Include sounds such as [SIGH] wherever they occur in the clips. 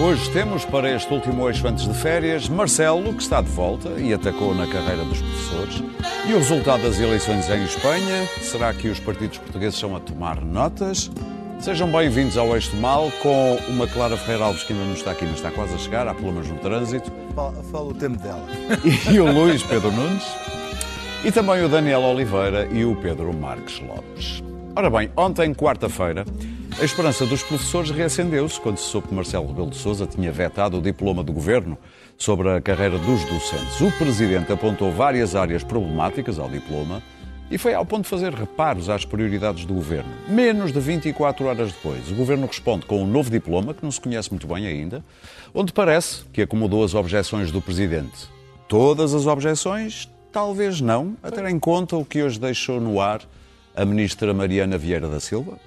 Hoje temos para este último eixo antes de férias Marcelo, que está de volta e atacou na carreira dos professores. E o resultado das eleições em Espanha? Será que os partidos portugueses estão a tomar notas? Sejam bem-vindos ao Eixo Mal com uma Clara Ferreira Alves que ainda não está aqui, mas está quase a chegar, há problemas no trânsito. Fala, fala o tempo dela. [LAUGHS] E o Luís Pedro Nunes. E também o Daniel Oliveira e o Pedro Marques Lopes. Ora bem, ontem, quarta-feira, a esperança dos professores reacendeu-se quando se soube que Marcelo Rebelo de Sousa tinha vetado o diploma do governo sobre a carreira dos docentes. O presidente apontou várias áreas problemáticas ao diploma e foi ao ponto de fazer reparos às prioridades do governo. Menos de 24 horas depois, o governo responde com um novo diploma, que não se conhece muito bem ainda, onde parece que acomodou as objeções do presidente. Todas as objeções? Talvez não, a ter em conta o que hoje deixou no ar a ministra Mariana Vieira da Silva.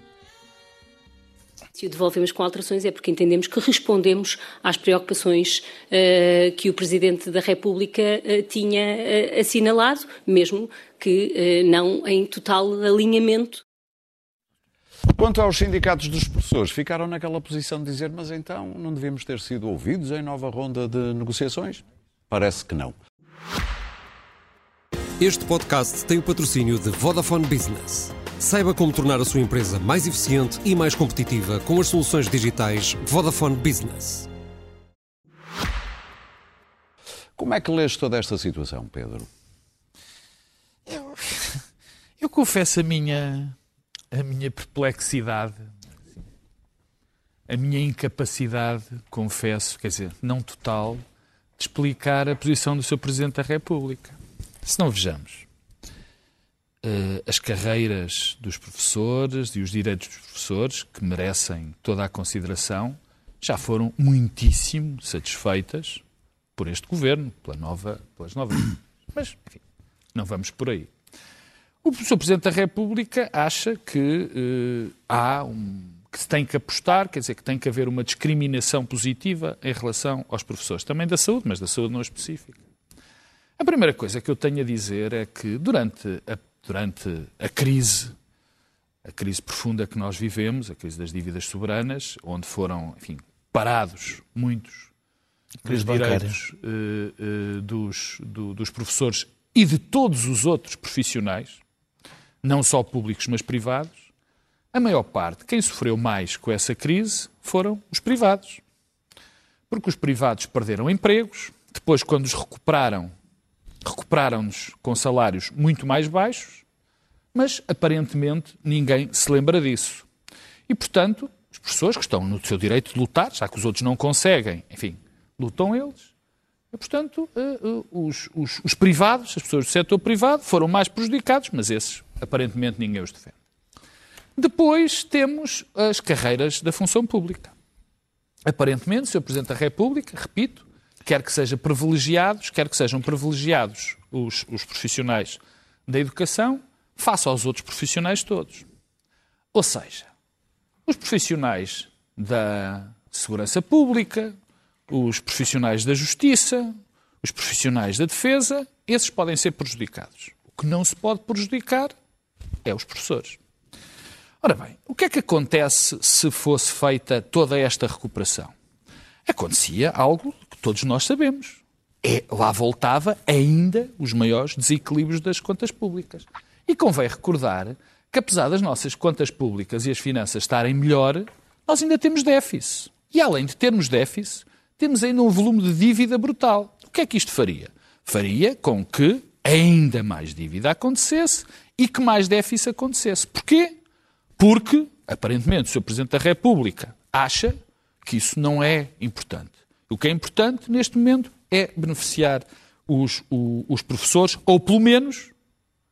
Se o devolvemos com alterações é porque entendemos que respondemos às preocupações uh, que o Presidente da República uh, tinha uh, assinalado, mesmo que não em total alinhamento. Quanto aos sindicatos dos professores, ficaram naquela posição de dizer, mas então não devemos ter sido ouvidos em nova ronda de negociações? Parece que não. Este podcast tem o patrocínio de Vodafone Business. Saiba como tornar a sua empresa mais eficiente e mais competitiva com as soluções digitais Vodafone Business. Como é que lês toda esta situação, Pedro? Eu, eu confesso a minha, a minha perplexidade, a minha incapacidade, confesso, quer dizer, não total, de explicar a posição do Sr. Presidente da República. Se não vejamos, as carreiras dos professores e os direitos dos professores, que merecem toda a consideração, já foram muitíssimo satisfeitas por este governo, pela nova, pelas novas. [COUGHS] Mas, enfim, não vamos por aí. O Sr. Presidente da República acha que uh, há um, que se tem que apostar, quer dizer, que tem que haver uma discriminação positiva em relação aos professores, também da saúde, mas da saúde não específica. A primeira coisa que eu tenho a dizer é que durante a durante a crise, a crise profunda que nós vivemos, a crise das dívidas soberanas, onde foram, enfim, parados muitos dos direitos uh, uh, dos, do, dos professores e de todos os outros profissionais, não só públicos, mas privados, a maior parte, quem sofreu mais com essa crise foram os privados. Porque os privados perderam empregos, depois, quando os recuperaram, recuperaram-nos com salários muito mais baixos, mas aparentemente ninguém se lembra disso. E, portanto, as pessoas que estão no seu direito de lutar, já que os outros não conseguem, enfim, lutam eles. E, portanto, eh, eh, os, os, os privados, as pessoas do setor privado, foram mais prejudicados, mas esses, aparentemente, ninguém os defende. Depois temos as carreiras da função pública. Aparentemente, o Sr. Presidente da República, repito, quer que sejam privilegiados, quer que sejam privilegiados os, os profissionais da educação, face aos outros profissionais todos. Ou seja, os profissionais da segurança pública, os profissionais da justiça, os profissionais da defesa, esses podem ser prejudicados. O que não se pode prejudicar é os professores. Ora bem, o que é que acontece se fosse feita toda esta recuperação? Acontecia algo que todos nós sabemos. É, lá voltava ainda os maiores desequilíbrios das contas públicas. E convém recordar que, apesar das nossas contas públicas e as finanças estarem melhor, nós ainda temos déficit. E além de termos déficit, temos ainda um volume de dívida brutal. O que é que isto faria? Faria com que ainda mais dívida acontecesse e que mais déficit acontecesse. Porquê? Porque, aparentemente, o Sr. Presidente da República acha que isso não é importante. O que é importante, neste momento, é beneficiar os, os, os professores, ou pelo menos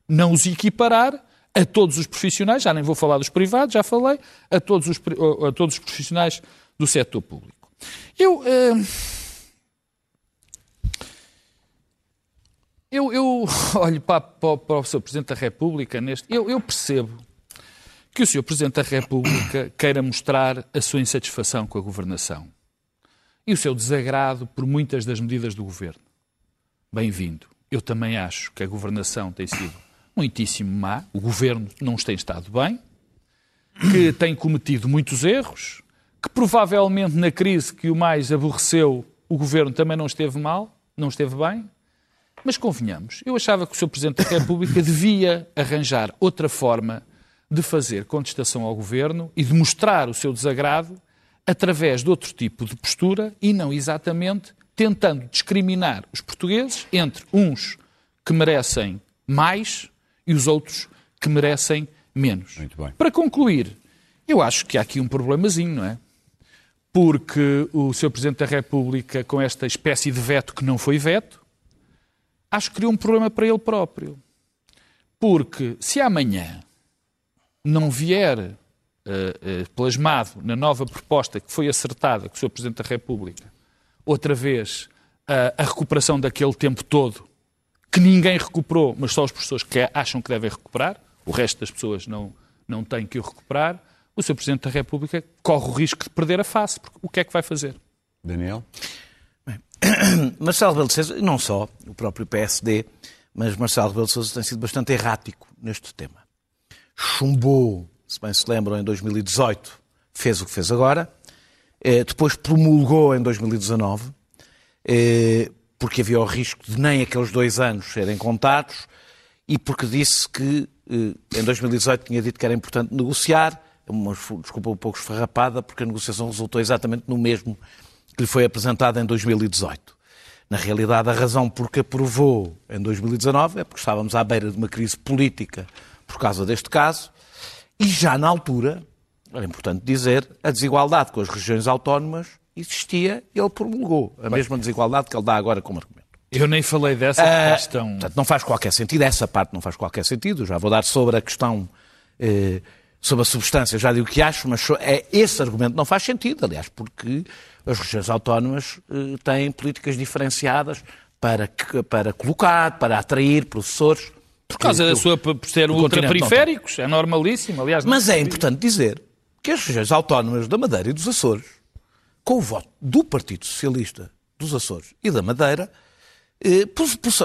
não os equiparar a todos os profissionais, já nem vou falar dos privados, já falei, a todos os, a todos os profissionais do setor público. Eu, uh, eu, eu [LAUGHS] olho para, para, para, o Sr. Presidente da República neste. Eu, eu percebo que o Sr. Presidente da República queira mostrar a sua insatisfação com a governação e o seu desagrado por muitas das medidas do governo. Bem-vindo. Eu também acho que a governação tem sido muitíssimo má, o governo não tem estado bem, que tem cometido muitos erros, que provavelmente na crise que o mais aborreceu, o governo também não esteve mal, não esteve bem. Mas convenhamos, eu achava que o Sr. Presidente da República devia arranjar outra forma de fazer contestação ao governo e de mostrar o seu desagrado através de outro tipo de postura e não exatamente tentando discriminar os portugueses entre uns que merecem mais e os outros que merecem menos. Para concluir, eu acho que há aqui um problemazinho, não é? Porque o Sr. Presidente da República, com esta espécie de veto que não foi veto, acho que criou um problema para ele próprio. Porque se amanhã não vier uh, uh, plasmado na nova proposta que foi acertada com o Sr. Presidente da República, outra vez uh, a recuperação daquele tempo todo, que ninguém recuperou, mas só as pessoas que acham que devem recuperar, o resto das pessoas não, não têm que o recuperar, o Sr. Presidente da República corre o risco de perder a face. Porque o que é que vai fazer? Daniel? Bem, [COUGHS] Marcelo Rebelo de Sousa, não só o próprio PSD, mas Marcelo Rebelo de Sousa tem sido bastante errático neste tema. Chumbou, se bem se lembram, em 2018, fez o que fez agora, eh, depois promulgou em 2019, eh, porque havia o risco de nem aqueles dois anos serem contados, e porque disse que eh, em 2018 tinha dito que era importante negociar, uma desculpa um pouco esfarrapada, porque a negociação resultou exatamente no mesmo que lhe foi apresentado em 2018. Na realidade, a razão por que aprovou em 2019 é porque estávamos à beira de uma crise política por causa deste caso, e já na altura, era importante dizer, a desigualdade com as regiões autónomas existia e ele promulgou a mesma desigualdade que ele dá agora como argumento. Eu nem falei dessa uh, questão. Portanto, não faz qualquer sentido, essa parte não faz qualquer sentido. Já vou dar sobre a questão, eh, sobre a substância, já digo o que acho, mas é, esse argumento não faz sentido, aliás, porque as regiões autónomas eh, têm políticas diferenciadas para, para colocar, para atrair professores. Por causa da sua, por ser ultraperiféricos, é normalíssimo, aliás. Mas é importante dizer que as regiões autónomas da Madeira e dos Açores, com o voto do Partido Socialista dos Açores e da Madeira, eh,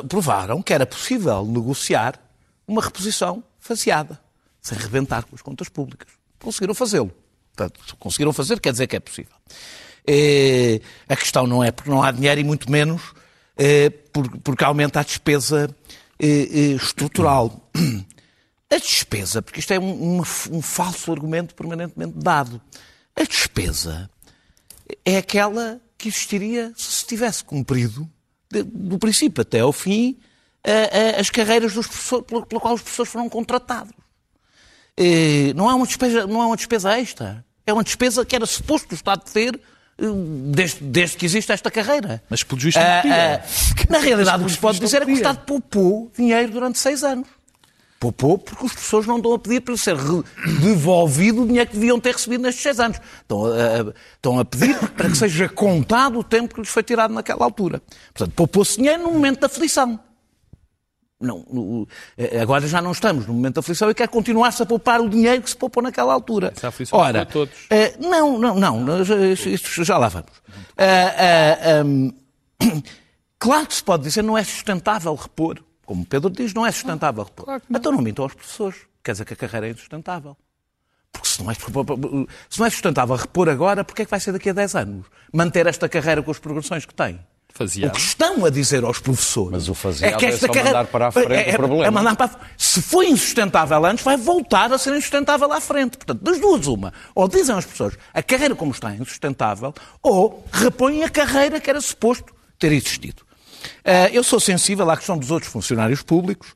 provaram que era possível negociar uma reposição faseada, sem rebentar com as contas públicas. Conseguiram fazê-lo. Portanto, conseguiram fazer, quer dizer que é possível. Eh, a questão não é porque não há dinheiro e muito menos eh, porque aumenta a despesa estrutural. A despesa, porque isto é um, um, um falso argumento permanentemente dado, a despesa é aquela que existiria se se tivesse cumprido do princípio até ao fim, as carreiras dos professores, pela, qual os professores foram contratados. Não há uma despesa, não há uma despesa extra. É uma despesa que era suposto o Estado ter eh, desde, desde que existe esta carreira. Mas, pelo juiz, não podia. Na realidade, o que se pode dizer é que o Estado poupou dinheiro durante seis anos. Poupou porque os professores não estão a pedir para ser devolvido o dinheiro que deviam ter recebido nestes seis anos. Estão a, estão a pedir para que seja contado o tempo que lhes foi tirado naquela altura. Portanto, poupou-se dinheiro no momento da aflição. Não, eh, agora já não estamos no momento da aflição e quer continuar-se a poupar o dinheiro que se poupou naquela altura. Essa aflição Ora, todos. Uh, não, não, não, isto já lá vamos. Uh, uh, um, claro que se pode dizer não é sustentável repor como Pedro diz, não é sustentável. Claro não. Então não mintam aos professores. Quer dizer que a carreira é insustentável. Porque se não, é, se não é sustentável repor agora, porquê é que vai ser daqui a 10 anos? Manter esta carreira com as progressões que tem? O que estão a dizer aos professores Mas o fazer é que esta é carreira mandar para a frente é, é, o problema. É mandar para a... Se foi insustentável antes, vai voltar a ser insustentável à frente. Portanto, das duas, uma. Ou dizem aos professores a carreira como está é insustentável, ou repõem a carreira que era suposto ter existido. Uh, eu sou sensível à questão dos outros funcionários públicos.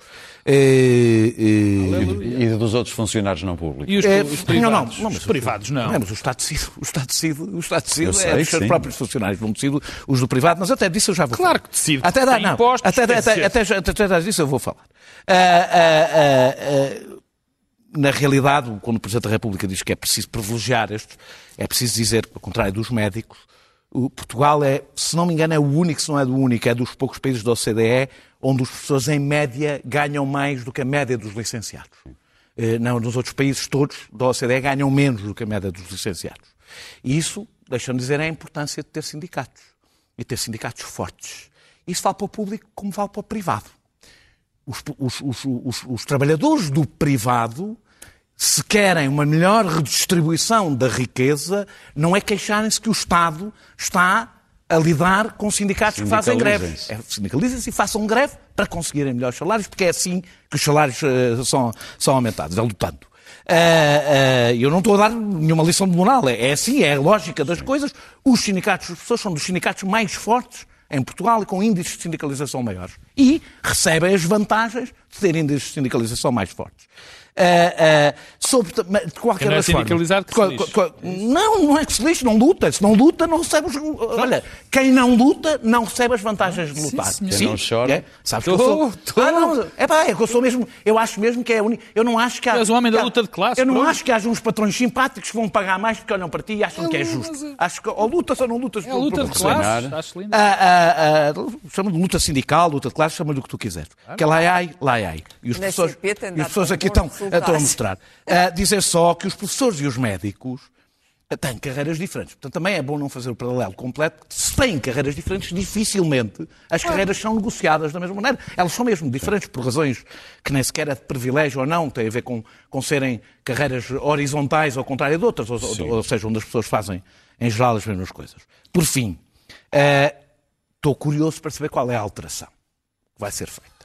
Uh, uh, e dos outros funcionários não públicos. E os, os privados? Não, não, não, os privados não. não. mas o Estado decide, o Estado decide, o Estado decide sei, é os seus próprios funcionários, não decide os do privado, mas até disso eu já vou claro falar. que decide. Até dá, não, impostos, até, até, até, até, até, até disso eu vou falar. na realidade, quando o Presidente da República diz que é preciso privilegiar estes, é preciso dizer, ao contrário dos médicos, o Portugal é, se não me engano, é o único, se não é do único, é dos poucos países da OCDE onde os professores, em média, ganham mais do que a média dos licenciados. Eh, não, nos outros países todos da OCDE ganham menos do que a média dos licenciados. E isso, deixa-me dizer, é a importância de ter sindicatos. E ter sindicatos fortes. Isso vale para o público como vale para o privado. Os, os, os, os trabalhadores do privado se querem uma melhor redistribuição da riqueza, não é queixarem-se que o Estado está a lidar com sindicatos que fazem greve. Sindicalizem-se. É, Sindicalizem-se e façam greve para conseguirem melhores salários, porque é assim que os salários eh, são, são aumentados, é lutando. Ah, ah, eu não estou a dar nenhuma lição de moral, é, é assim, é a lógica das coisas. Os sindicatos, as pessoas são dos sindicatos mais fortes em Portugal e com índices de sindicalização maiores. E recebem as vantagens de ter índices de sindicalização mais fortes. Ah, ah, sobre, mas de qualquer não é forma- sindicalizado que se lixe. não, não é que se lixe, não luta. Se não luta, não recebe os. Olha, quem não luta, não recebe as vantagens de lutar. senhor. Quem não chora- É, sabes que eu Tô, sou. tô. Ah, não, é pá, é que eu sou mesmo. Eu acho mesmo que é a única. Eu não acho que há. Tu és um homem da luta de classe, Eu não pronto. acho que haja uns patrões simpáticos que vão pagar mais porque olham para ti e acham que é justo. Acho que ou lutas ou não lutas É a luta de sonhar. Acho lindo. ah, ah, ah, chama de luta sindical, luta de classe, chama-lhe o que tu quiseres. Que é lá ai, lá ai. E, os professores, e as dado pessoas aqui estão, resultados. estão a mostrar. Ah, dizer só que os professores e os médicos têm carreiras diferentes. Portanto, também é bom não fazer o paralelo completo. Se têm carreiras diferentes, dificilmente as carreiras são negociadas da mesma maneira. Elas são mesmo diferentes por razões que nem sequer é de privilégio ou não, tem a ver com, com serem carreiras horizontais ao contrário de outras, ou, ou- ou seja, onde as pessoas fazem, em geral, as mesmas coisas. Por fim, ah, estou curioso para saber qual é a alteração que vai ser feita.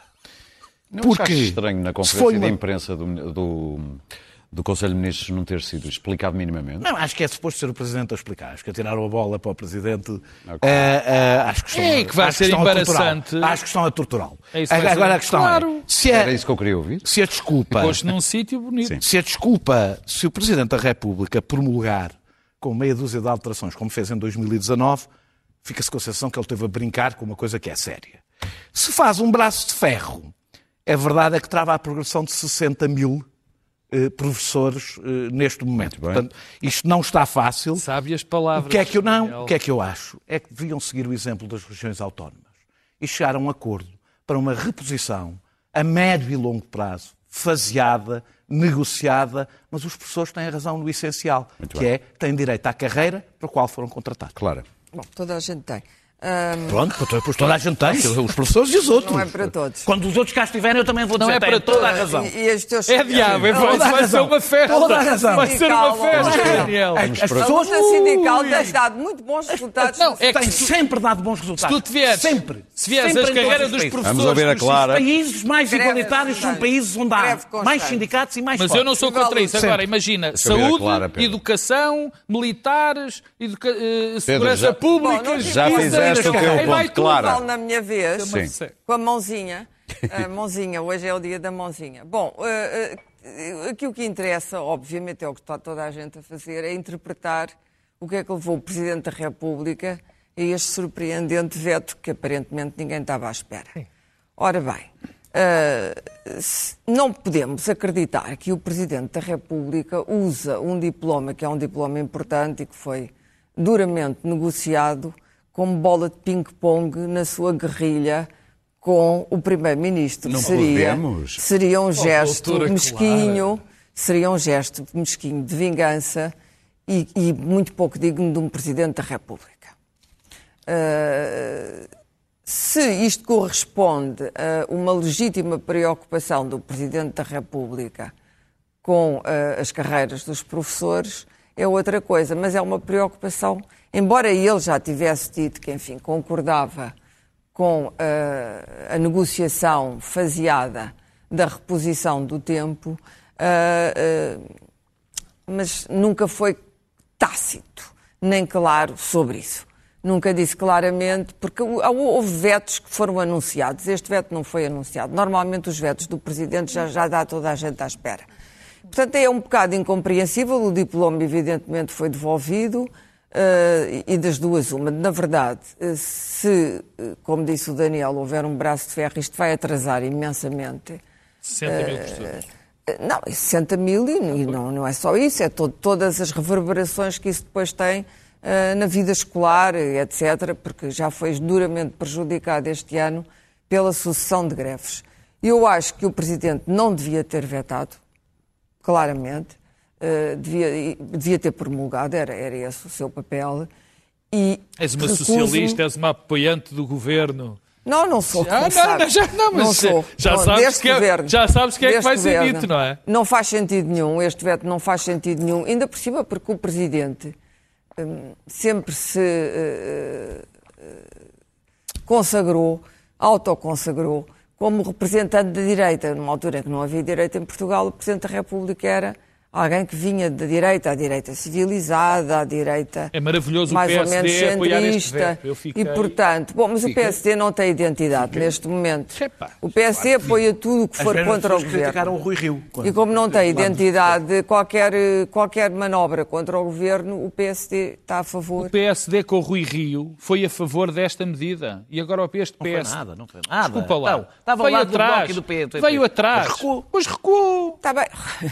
Não Porque estranho na conferência foi de uma- imprensa do, do, do Conselho de Ministros não ter sido explicado minimamente? Não, acho que é suposto ser o Presidente a explicar. Acho que atiraram a bola para o Presidente. eh, eh, acho que estão, É que vai acho ser a embaraçante. torturá-lo. Acho que estão a torturá-lo. É que Agora ser. a questão Claro. é: se Era a, isso que eu queria ouvir. se a desculpa. Posto num sítio bonito. Sim. Se a desculpa, se o Presidente da República promulgar com meia dúzia de alterações, como fez em 2019, fica-se com a sensação que ele esteve a brincar com uma coisa que é séria. Se faz um braço de ferro, é verdade é que trava a progressão de 60 mil eh, professores eh, neste momento. Portanto, isto não está fácil. Sabe as palavras. O que é que eu não? Daniel. O que é que eu acho? É que deviam seguir o exemplo das regiões autónomas e chegar a um acordo para uma reposição a médio e longo prazo, faseada, negociada, mas os professores têm razão no essencial, Muito que bem. é têm direito à carreira para a qual foram contratados. Claro. Bom, toda a gente tem. Ahm, Pronto, pois toda a gente tem, os professores e os outros. Não é para todos. Quando os outros cá estiverem, eu também vou dizer, Não é para toda a razão. e, e teus É diabo, é, vai, Toda a vai ser razão. uma festa. Toda a razão. Vai ser uma festa, não é? Daniel. As, A pessoas luta sindical tem dado muito bons resultados. Não, é que têm se- sempre dado bons resultados. Se tu vieres, sempre. se vieres Sempre as carreiras os dos países. professores, Vamos ouvir a Clara. Os países mais Greve igualitários são países onde há mais sindicatos e mais Mas eu não sou contra isso. Agora, imagina, a saúde, educação, militares, eh, segurança já- pública, não Fizeste o teu ponto, Clara. Falo na minha vez, Sim. com a mãozinha. A [LAUGHS] mãozinha, hoje é o dia da mãozinha. Bom, eh, eh, aqui o que interessa, obviamente, é o que está toda a gente a fazer, é interpretar o que é que levou o Presidente da República a este surpreendente veto que aparentemente ninguém estava à espera. Ora bem, se- não podemos acreditar que o Presidente da República usa um diploma que é um diploma importante e que foi duramente negociado como bola de ping-pong na sua guerrilha com o Primeiro-Ministro. Não seria, podemos. seria um gesto doutora mesquinho, seria um gesto mesquinho de vingança e, e muito pouco digno de um Presidente da República. Uh, se isto corresponde a uma legítima preocupação do Presidente da República com uh, as carreiras dos professores, é outra coisa, mas é uma preocupação, embora ele já tivesse dito que, enfim, concordava com uh, a negociação faseada da reposição do tempo, uh, uh, mas nunca foi tácito nem claro sobre isso. Nunca disse claramente, porque houve vetos que foram anunciados. Este veto não foi anunciado. Normalmente os vetos do Presidente já, já dá toda a gente à espera. Portanto, é um bocado incompreensível. O diploma, evidentemente, foi devolvido. Uh, e das duas, uma. Na verdade, se, como disse o Daniel, houver um braço de ferro, isto vai atrasar imensamente 60 mil professores. não, 60 mil e, e não, não é só isso, é to- todas as reverberações que isso depois tem ah, na vida escolar, etc., porque já foi duramente prejudicado este ano pela sucessão de greves. Eu acho que o Presidente não devia ter vetado, claramente, ah, devia, devia ter promulgado, era, era esse o seu papel. E És uma socialista, és uma apoiante do governo Não, não sou. Ah, não, não, já, não, mas não sou. já, Não, sabes que é, governo. já sabes que é que vai ser governo. dito, não é? Não faz sentido nenhum, este veto não faz sentido nenhum, ainda por cima porque o Presidente hum, sempre se eh, eh, consagrou, autoconsagrou, como representante da direita. Numa altura em que não havia direita em Portugal, o Presidente da República era alguém que vinha da direita, à direita civilizada, à direita É maravilhoso o mais ou PSD menos apoiar este centrista. fiquei- E portanto, bom, mas o Fiquei- PSD não tem identidade neste momento. Epá, O PSD apoia tudo o que As for contra o criticaram governo. o Rui Rio. E como não tem identidade, qualquer, qualquer manobra contra o governo, o PSD está a favor. O PSD com o Rui Rio foi a favor desta medida. E agora este Não foi nada, não foi nada. Desculpa lá. Não, estava veio lado do atrás. Bloco e do. Veio atrás. Mas recuou. Pois recuou. Está bem.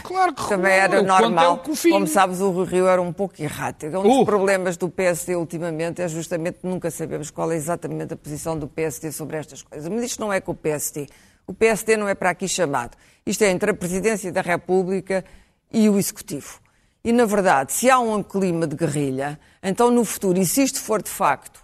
Claro que recuou. Também era O conto é normal. o que o. Como sabes, o Rui Rio era um pouco errático. Um dos Uh. problemas do PSD ultimamente é justamente nunca sabemos qual é exatamente a posição do PSD sobre estas coisas. Mas isto não é com o PSD. O PSD não é para aqui chamado. Isto é entre a Presidência da República e o Executivo. E, na verdade, se há um clima de guerrilha, então no futuro, e se isto for de facto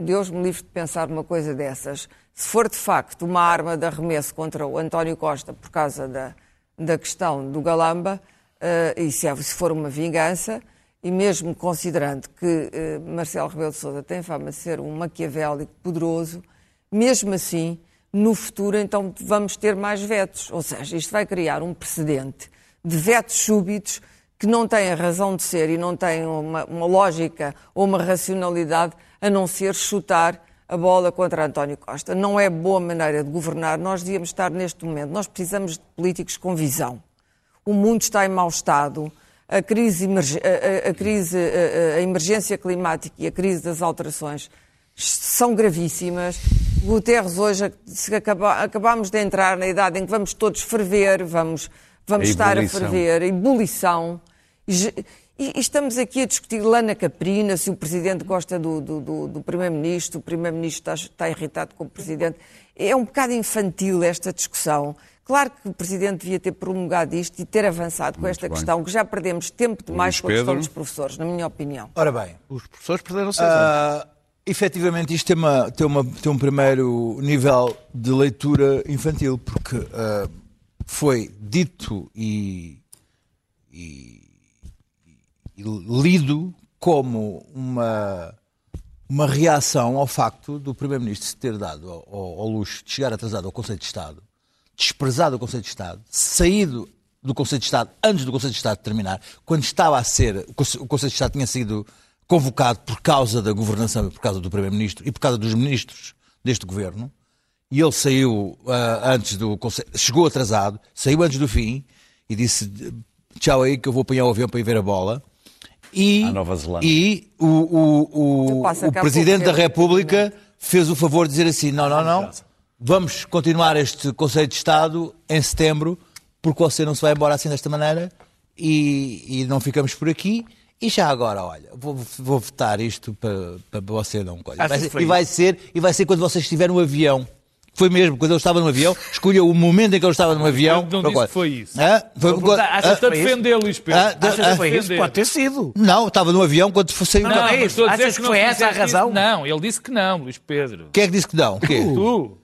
Deus me livre de pensar numa coisa dessas. Se for de facto uma arma de arremesso contra o António Costa por causa da, da questão do Galamba, eh, e se, for uma vingança, e mesmo considerando que eh, Marcelo Rebelo de Sousa tem fama de ser um maquiavélico poderoso, mesmo assim, no futuro, então vamos ter mais vetos. Ou seja, isto vai criar um precedente de vetos súbitos que não têm a razão de ser e não têm uma, uma lógica ou uma racionalidade a não ser chutar a bola contra António Costa. Não é boa maneira de governar. Nós devíamos estar neste momento. Nós precisamos de políticos com visão. O mundo está em mau estado. A crise, a, a- crise, a, a- emergência climática e a crise das alterações são gravíssimas. Guterres, hoje, se acaba, acabamos de entrar na idade em que vamos todos ferver, vamos, vamos A estar a ferver, a ebulição. E, e- estamos aqui a discutir lana caprina, se o Presidente gosta do, do, do- do Primeiro-Ministro, o Primeiro-Ministro está, está irritado com o Presidente. É um bocado infantil esta discussão. Claro que o Presidente devia ter prolongado isto e ter avançado com esta bem. questão, que já perdemos tempo demais Luís com a questão Pedro. dos professores, na minha opinião. Ora bem, Os professores perderam seis anos. ah, efetivamente isto tem, uma- tem uma- tem um primeiro nível de leitura infantil, porque ah, foi dito e, e- e lido como uma, uma reação ao facto do Primeiro-Ministro se ter dado ao, ao- ao luxo de chegar atrasado ao Conselho de Estado, desprezado o Conselho de Estado, saído do Conselho de Estado antes do Conselho de Estado terminar, quando estava a ser, o Conse- o Conselho de Estado tinha sido convocado por causa da governação, e por causa do Primeiro-Ministro e por causa dos ministros deste governo, e ele saiu ah, antes do Conselho, chegou atrasado, saiu antes do fim e disse tchau aí que eu vou apanhar o avião para ir ver a bola. E, À Nova Zelândia. e o, o, o, o Presidente da. República fez o favor de dizer assim: não, não, não, vamos continuar este Conselho de Estado em setembro, porque você não se vai embora assim desta maneira e, e não ficamos por aqui. E já agora, olha, vou, vou votar isto para, para você não coisa. Vai que ser- e vai ser E vai ser quando você estiver no avião. Foi mesmo, quando eu estava no avião, escolheu o momento em que eu estava no avião. Não para disse que foi isso. Hã? Foi quando- achas? Está a isso? defender, Luís Pedro. Ah, Achas que foi isso? Pode ter sido. Não, estava no avião quando saiu. Não, é mas isso. estou a dizer Achas que não foi essa a razão? isso. Não, ele disse que não, Luís Pedro. Quem é que disse que não? Quê? Tu.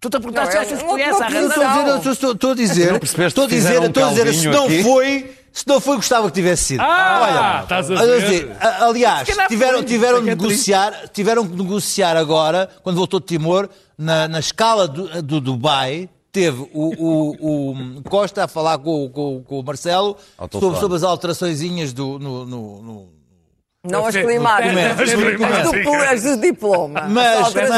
Tu te a perguntar Não, se é achas que a razão. Estou a dizer, estou- estou a dizer, estou a dizer, fizeram estou a dizer, se não aqui? foi, se não foi, gostava que tivesse sido. Ah, estás a Olha, ver. dizer, a- aliás, Se calhar tiveram, foi, tiveram, isso de é que é negociar, tiveram que negociar agora, quando voltou de Timor, na, na escala do, do Dubai, teve o, o- o Costa a falar com, com- com o Marcelo sobre, sobre as alteraçõezinhas do, no, no- no- Não as As climáticas, climáticas. as do, as do diploma. Mas, mas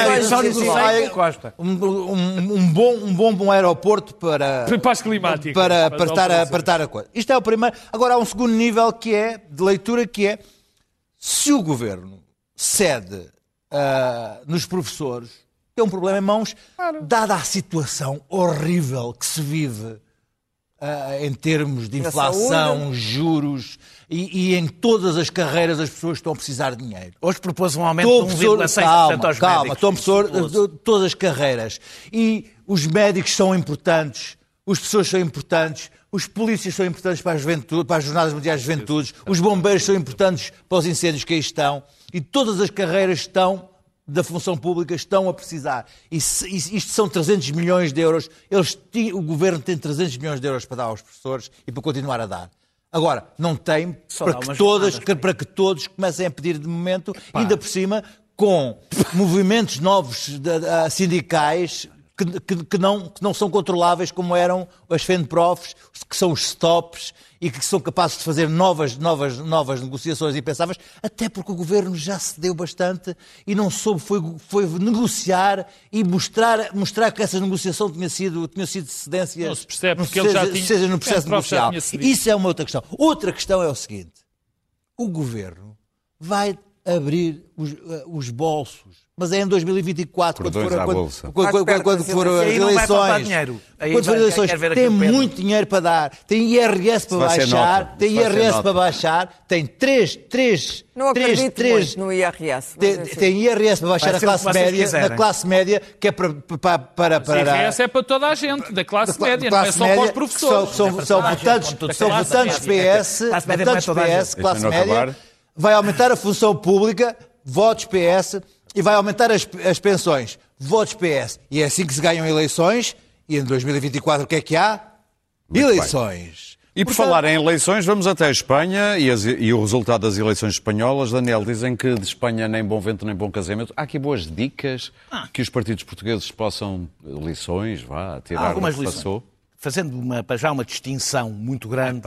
ai, Costa. um, um- um bom, um bom, bom aeroporto para, Para as climáticas. para, Para estar a, para estar a coisa. Isto é o primeiro. Agora há um segundo nível que é de leitura que é se o governo cede ah, nos professores, tem um problema em mãos, dada a situação horrível que se vive ah, em termos de inflação, juros e, e em todas as carreiras as pessoas estão a precisar de dinheiro. Hoje propôs um aumento Estou, de professor, 1,6% calma, aos calma, médicos. estou, professor, todas as carreiras. E os médicos são importantes, os pessoas são importantes, os polícias são importantes para, juventude, para as Jornadas Mundiais de Juventudes, os bombeiros são importantes para os incêndios que aí estão, e todas as carreiras estão da função pública estão a precisar. E se, isto são 300 milhões de euros. Eles, o governo tem 300 milhões de euros para dar aos professores e para continuar a dar. Agora, não tem para que, todas, para que todos comecem a pedir de momento, Pá. ainda por cima, com movimentos novos sindicais que, que, que, não, que não são controláveis como eram as FENPROFs, que são os stops e que são capazes de fazer novas, novas, novas negociações impensáveis, até porque o governo já cedeu bastante e não soube, foi, foi negociar e mostrar, mostrar que essa negociação tinha sido, tinha sido cedência. Não se percebe, porque seja, ele já tinha, no processo negocial. Isso é uma outra questão. Outra questão é o seguinte: o governo vai abrir os, eh, os bolsos. Mas é em 2024, quando for, quando, quando, quando, quando for as eleições. Quando for eleições, tem muito dinheiro para dar, tem IRS para baixar, tem IRS para baixar, tem três, três, não três, três. no IRS. Tem, tem IRS para baixar na classe média, na classe média, que é para para para, para IRS é para toda a gente, da classe da, média, classe não é só para os professores. São, são, são votantes, são votantes PS, votantes PS, classe média, vai aumentar a função pública, votos PS e vai aumentar as, as pensões. Votos PS. E é assim que se ganham eleições. E em 2024 o que é que há? Muito eleições. Bem. E por Portanto... falar em eleições, vamos até a Espanha e, as, e, o resultado das eleições espanholas. Daniel, dizem que de Espanha nem bom vento nem bom casamento. Há aqui boas dicas ah. que os partidos portugueses possam, lições, vá, tirar Há algumas lições. Passou. Fazendo uma, já uma distinção muito grande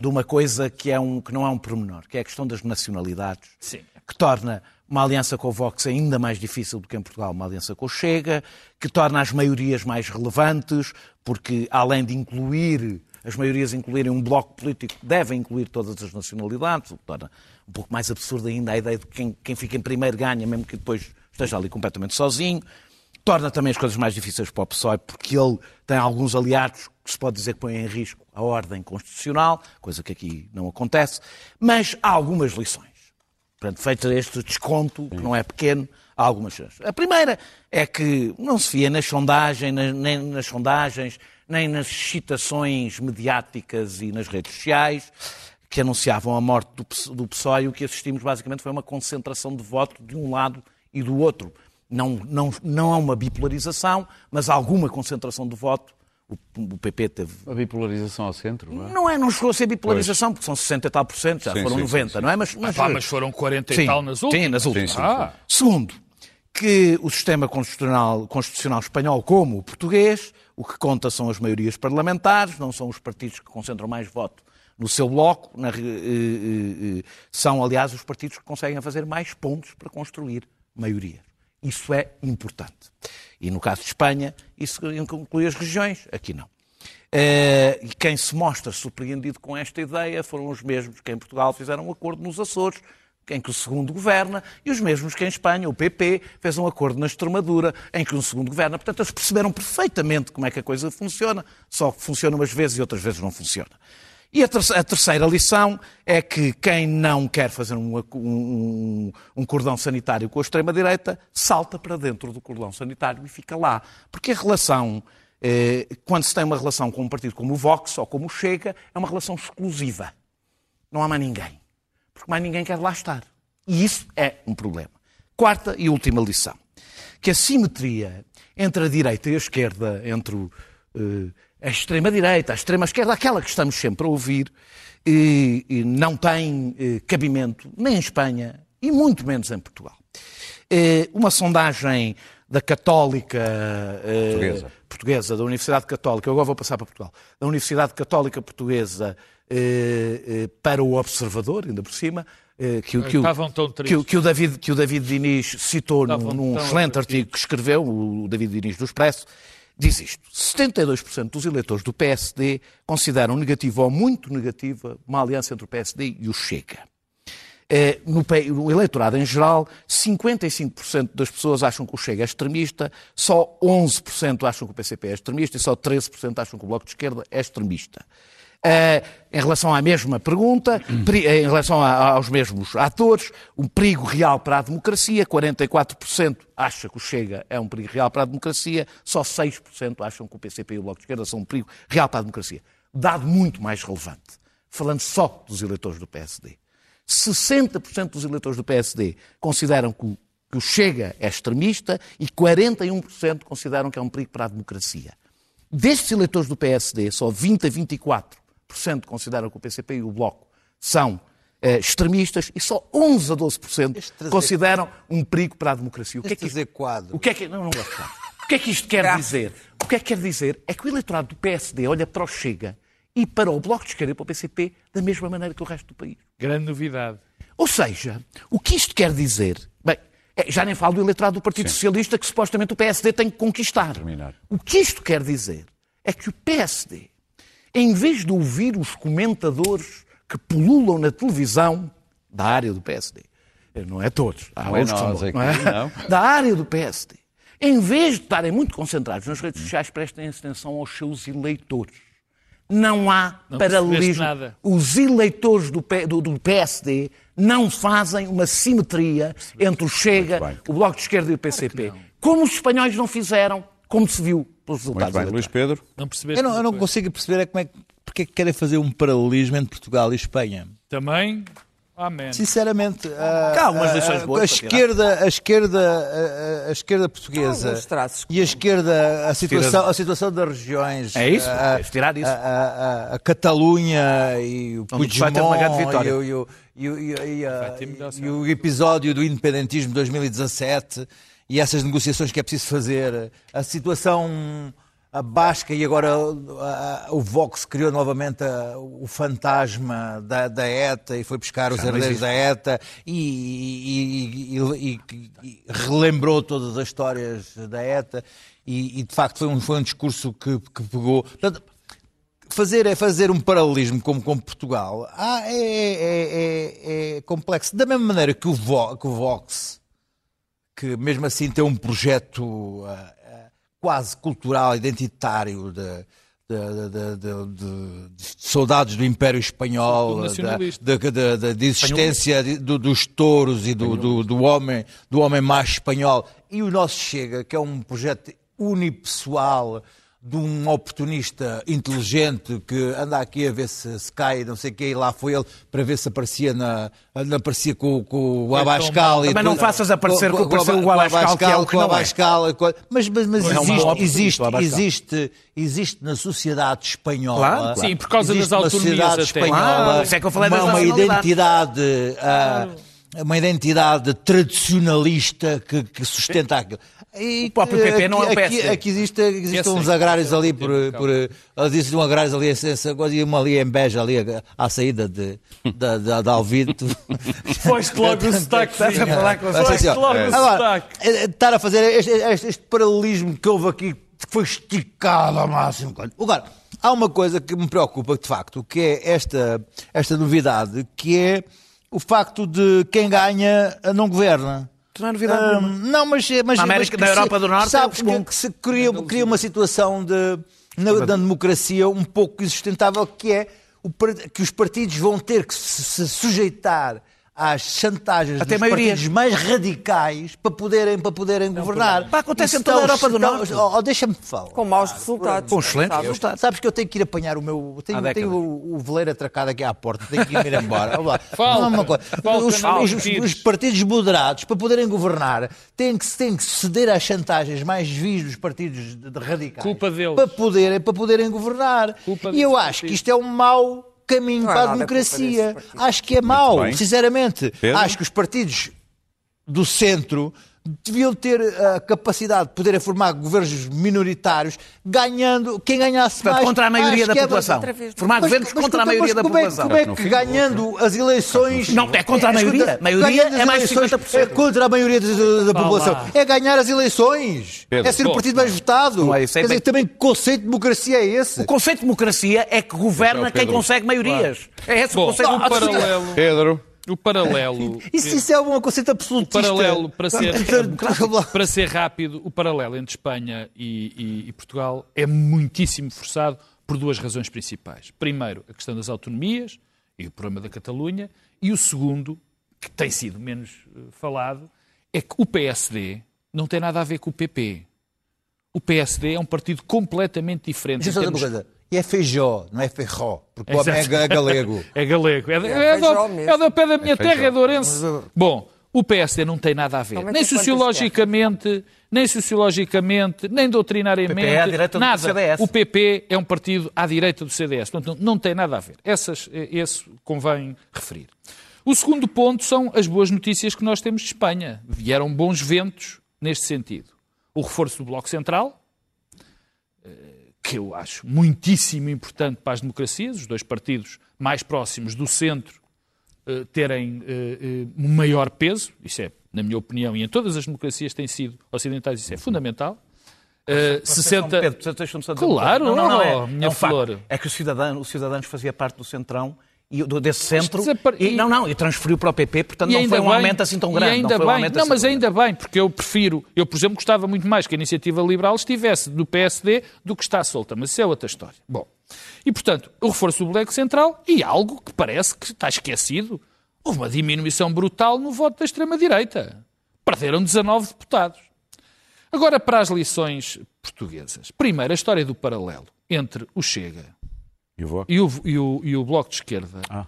de uma coisa que, é um, que não é um pormenor, que é a questão das nacionalidades, Sim. que torna uma aliança com o Vox é ainda mais difícil do que em Portugal uma aliança com o Chega, que torna as maiorias mais relevantes, porque além de incluir, as maiorias incluírem um bloco político, devem incluir todas as nacionalidades, o que torna um pouco mais absurda ainda a ideia de que quem, quem fica em primeiro ganha, mesmo que depois esteja ali completamente sozinho. Torna também as coisas mais difíceis para o PSOE, porque ele tem alguns aliados que se pode dizer que põem em risco a ordem constitucional, coisa que aqui não acontece, mas há algumas lições. Portanto, feito este desconto, que não é pequeno, há algumas chances. A primeira é que não se via nas sondagens, nem nas sondagens, nem nas citações mediáticas e nas redes sociais que anunciavam a morte do PSOE, o que assistimos basicamente foi uma concentração de voto de um lado e do outro. Não, não, não há uma bipolarização, mas alguma concentração de voto o PP teve. A bipolarização ao centro, não é? Não, é, não chegou a ser bipolarização, pois. porque são 60 e tal por cento, já sim, foram sim, 90, sim, não é? Mas, mas... Ah, mas foram 40 e tal nas últimas. Sim, nas últimas. Ah. Segundo, que o sistema constitucional, constitucional espanhol, como o português, o que conta são as maiorias parlamentares, não são os partidos que concentram mais voto no seu bloco, na, eh, eh, eh, são, aliás, os partidos que conseguem fazer mais pontos para construir maioria. Isso é importante. E no caso de Espanha, isso inclui as regiões, aqui não. Uh, e quem se mostra surpreendido com esta ideia foram os mesmos que em Portugal fizeram um acordo nos Açores, em que o segundo governa, e os mesmos que em Espanha, o PP, fez um acordo na Extremadura, em que o segundo governa. Portanto, eles perceberam perfeitamente como é que a coisa funciona, só que funciona umas vezes e outras vezes não funciona. E a, terceira lição é que quem não quer fazer um, um, um cordão sanitário com a extrema-direita salta para dentro do cordão sanitário e fica lá. Porque a relação, eh, quando se tem uma relação com um partido como o Vox ou como o Chega, é uma relação exclusiva. Não há mais ninguém. Porque mais ninguém quer lá estar. E isso é um problema. Quarta e última lição. Que a simetria entre a direita e a esquerda, entre o. Eh, a extrema-direita, a extrema-esquerda, aquela que estamos sempre a ouvir, e, e não tem eh, cabimento nem em Espanha e muito menos em Portugal. Eh, uma sondagem da Católica eh, portuguesa. portuguesa. da Universidade Católica, eu agora vou passar para Portugal, da Universidade Católica Portuguesa eh, eh, para o Observador, ainda por cima, eh, que, que, que, que, o David, que o David Diniz citou num, num excelente artigo que escreveu, o David Diniz do Expresso, diz isto: 72% dos eleitores do PSD consideram negativo ou muito negativa uma aliança entre o PSD e o Chega. É, no, eleitorado em geral, 55% das pessoas acham que o Chega é extremista, só 11% acham que o PCP é extremista e só 13% acham que o Bloco de Esquerda é extremista. Uh, em relação à mesma pergunta, em relação a, aos mesmos atores, um perigo real para a democracia, 44% acha que o Chega é um perigo real para a democracia, só 6% acham que o PCP e o Bloco de Esquerda são um perigo real para a democracia. Dado muito mais relevante, falando só dos eleitores do PSD. 60% dos eleitores do PSD consideram que que o Chega é extremista e 41% consideram que é um perigo para a democracia. Destes eleitores do PSD, só 20 a 24% consideram que o PCP e o Bloco são eh, extremistas e só 11 a 12% trazer- consideram um perigo para a democracia. O que é que dizer quadro. o que é que, não, não gosto. O que é que isto quer dizer? O que é que quer dizer é que o eleitorado do PSD olha para o Chega e para o Bloco de Esquerda e para o PCP da mesma maneira que o resto do país. Grande novidade. Ou seja, o que isto quer dizer? Bem, é, já nem falo do eleitorado do Partido Socialista que supostamente o PSD tem que conquistar. Terminar. O que isto quer dizer é que o PSD, em vez de ouvir os comentadores que pululam na televisão da área do PSD, não é todos, há Não é nós bons, aqui, não é? não. [LAUGHS] da área do PSD, em vez de estarem muito concentrados nas redes sociais, prestem atenção aos seus eleitores. Não há Não paralelismo. Os eleitores do, do- do PSD não fazem uma simetria entre o Chega, o Bloco de Esquerda e o PCP. como os espanhóis não fizeram, como se viu pelos resultados Muito bem, Luís. Pedro. Não percebeste? Eu não, eu não consigo perceber é como é que, porque é que querem fazer um paralelismo entre Portugal e Espanha. Também, amém. Sinceramente, a, a- lições boas a, esquerda, a esquerda, a, esquerda portuguesa e a esquerda, a situação, a situação das regiões, É isso, a, é tirar isso. a, a- a Catalunha e o Puigdemont e o episódio do independentismo de 2017 e essas negociações que é preciso fazer, a situação a Basca e agora a- a- o Vox criou novamente a- o fantasma da, da ETA e foi buscar os herdeiros da ETA e, e- e- e- relembrou todas as histórias da ETA e, e, de facto foi um, foi um discurso que, que pegou. Portanto, fazer é fazer um paralelismo como com Portugal ah, é, é- é- é complexo. Da mesma maneira que o, Vo- que o Vox, que mesmo assim tem um projeto ah, ah, quase cultural, identitário de, de- de- de- soldados do Império Espanhol, da, existência do- dos touros e do, do- do homem, do homem mais espanhol. E o nosso Chega, que é um projeto unipessoal de um oportunista inteligente que anda aqui a ver se, se cai, não sei o quê, e lá foi ele para ver se aparecia, na, aparecia com, com o Abascal. e Também não faças aparecer que apareceu o Abascal, que é o que com o não é. Abascal, com- Mas, mas, mas Não é existe, existe, existe, existe na sociedade espanhola. Claro, claro. Sim, por causa existe das na autonomias espanhola Claro, é que eu falei uma, das uma identidade, ah, uma identidade tradicionalista que, que sustenta aquilo. E O próprio PP não é o aqui, PSD. aqui, aqui existe, existem uns é- agrários é o ali por, por existem um agrários ali essa- coisa, e uma ali em Beja ali à saída de, da, da, de Alvide. [LAUGHS] Foste logo o sotaque. Estás a falar com assim, ó, logo o agora, sotaque. eh, eh, estar a fazer este, este- este paralelismo que houve aqui, que foi esticado ao máximo. Agora, há uma coisa que me preocupa, de facto, que é esta, esta novidade, que é o facto de quem ganha eh, não governa. Não é novidade Ah, não, mas, mas, Na América- mas na se- Europa do Norte sabes é que, que se cria, cria uma situação de, na, da democracia um pouco insustentável, que é o que os partidos vão ter que se, se sujeitar às chantagens Até dos maiorias. partidos mais radicais para poderem, para poderem governar. Pá, acontece em toda a Europa do Norte. Oh, oh, Deixa-me falar. Com maus resultados. Com excelentes sabe? resultados. Sabes que eu tenho que ir apanhar o meu. Tenho, tenho o, o veleiro atracado aqui à porta, tenho que ir embora. [LAUGHS] Falta, Não é uma coisa. falta Os, não os- os partidos moderados, para poderem governar, têm que, têm que ceder às chantagens mais vis dos partidos de, de radicais. Culpa deles. Para poderem, para poderem governar. Culpa e eu acho que partidos. isto é um mau caminho para a democracia. Acho que é mau, bem. sinceramente. Pedro? Acho que os partidos do centro deviam ter a capacidade de poderem formar governos minoritários, ganhando quem ganhasse Portanto, mais. contra a maioria da é- população. Formar Mas- governos mas contra a como- maioria da como é população. Como é que ganhando as eleições. Não, é contra a maioria. escuta, Maioria é mais de eleições 50%. É contra a maioria da, da- população. É ganhar as eleições. Pedro. É ser o partido mais votado. não é isso, é Quer dizer, bem- também que conceito de democracia é esse? O conceito de democracia é que governa é quem consegue maiorias. É esse o Bom, conceito o de democracia. paralelo, Pedro. O paralelo, [LAUGHS] Isso, isso é um conceito absolutista. paralelo para ser, [LAUGHS] para ser rápido, o paralelo entre Espanha e, e- e Portugal é muitíssimo forçado por duas razões principais. Primeiro, a questão das autonomias e o problema da Catalunha, e o segundo, que tem sido menos eh, falado, é que o PSD não tem nada a ver com o PP. O PSD é um partido completamente diferente. Deixa eu só dizer uma termos- coisa. E é feijó, não é feijó. Porque o homem é galego. [LAUGHS] É galego. É, É é, do, é do pé da minha É terra, é de Ourense. Bom, O PSD não tem nada a ver. Aumenta Nem sociologicamente, nem sociologicamente, nem doutrinariamente. PP é à direita do nada. CDS. O PP é um partido à direita do CDS. Portanto, não, não tem nada a ver. Essas, eh, esse convém referir. O segundo ponto são as boas notícias que nós temos de Espanha. Vieram bons ventos neste sentido. O reforço do Bloco Central, eh, que eu acho muitíssimo importante para as democracias, os dois partidos mais próximos do centro eh, terem eh, eh, um maior peso, isso é, na minha opinião, e em todas as democracias têm sido ocidentais, isso é fundamental. Eh, 60... Pedro, deixa-me só dizer uma Claro, não, não, não, oh, é, minha é um facto. flor. É que o Cidadano, o Cidadanos fazia parte do Centrão e do- desse centro desapare- e, não, não, e transferiu para o PP, portanto não foi um bem- aumento assim tão grande. ainda não, um bem, aumento não assim mas tão ainda bem, porque eu prefiro, eu por exemplo gostava muito mais que a Iniciativa Liberal estivesse do PSD do que está solta, mas isso é outra história. Bom, e portanto, o reforço do Bloco Central e algo que parece que está esquecido, houve uma diminuição brutal no voto da extrema-direita. Perderam 19 deputados. Agora para as lições portuguesas. Primeiro, a história do paralelo entre o Chega E o e o, e o, e o Bloco de Esquerda Ah.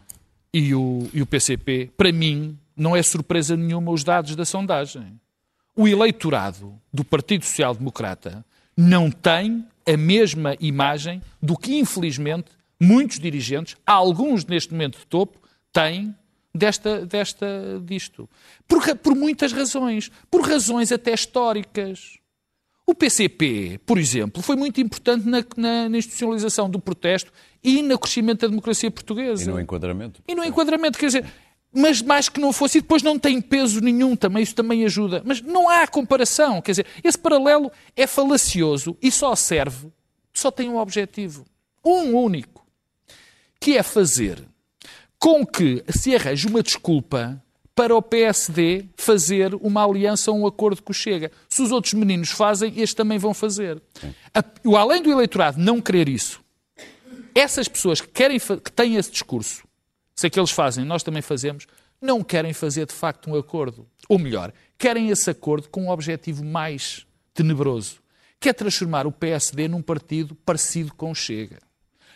e, o, e o PCP, para mim, não é surpresa nenhuma os dados da sondagem. O eleitorado do Partido Social Democrata não tem a mesma imagem do que, infelizmente, muitos dirigentes, alguns neste momento de topo, têm desta, desta, disto. Por, por muitas razões. Por razões até históricas. O PCP, por exemplo, foi muito importante na, na- na institucionalização do protesto e no crescimento da democracia portuguesa. E no enquadramento? E no enquadramento, quer dizer, mas mais que não fosse, e depois não tem peso nenhum também, isso também ajuda. Mas não há comparação, quer dizer, esse paralelo é falacioso e só serve, só tem um objetivo, um único, que é fazer com que se arranje uma desculpa para o PSD fazer uma aliança ou um acordo com o Chega. Se os outros meninos fazem, estes também vão fazer. A- o além do eleitorado não querer isso, essas pessoas que, querem, que têm esse discurso, se aqueles fazem, nós também fazemos, não querem fazer de facto um acordo. Ou melhor, querem esse acordo com um objetivo mais tenebroso, que é transformar o PSD num partido parecido com o Chega.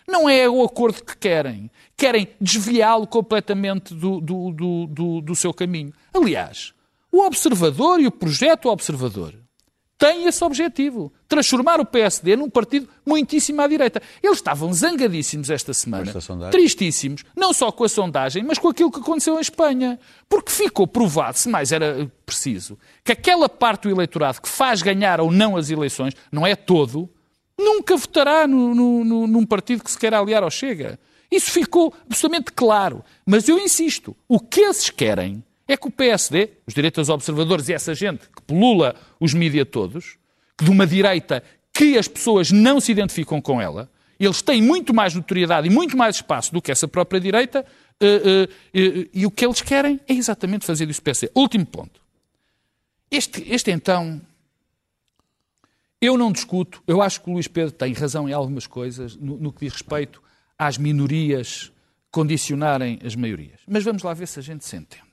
Não é o acordo que querem. Querem desviá-lo completamente do, do, do, do seu caminho. Aliás, o Observador e o projeto Observador têm esse objetivo. Transformar o PSD num partido muitíssimo à direita. Eles estavam zangadíssimos esta semana. esta? Tristíssimos. Não só com a sondagem, mas com aquilo que aconteceu em Espanha. Porque ficou provado, se mais era preciso, que aquela parte do eleitorado que faz ganhar ou não as eleições, não é todo, nunca votará no, no- no- num partido que se quer aliar ao Chega. Isso ficou absolutamente claro. Mas eu insisto, o que esses querem é que o PSD, os direitos observadores e essa gente que pulula os mídias todos, que de uma direita que as pessoas não se identificam com ela, eles têm muito mais notoriedade e muito mais espaço do que essa própria direita, eh, eh, eh, e o que eles querem é exatamente fazer disso PSD. Último ponto. Este, este então eu não discuto, eu acho que o Luís Pedro tem razão em algumas coisas no, no que diz respeito às minorias condicionarem as maiorias. Mas vamos lá ver se a gente se entende.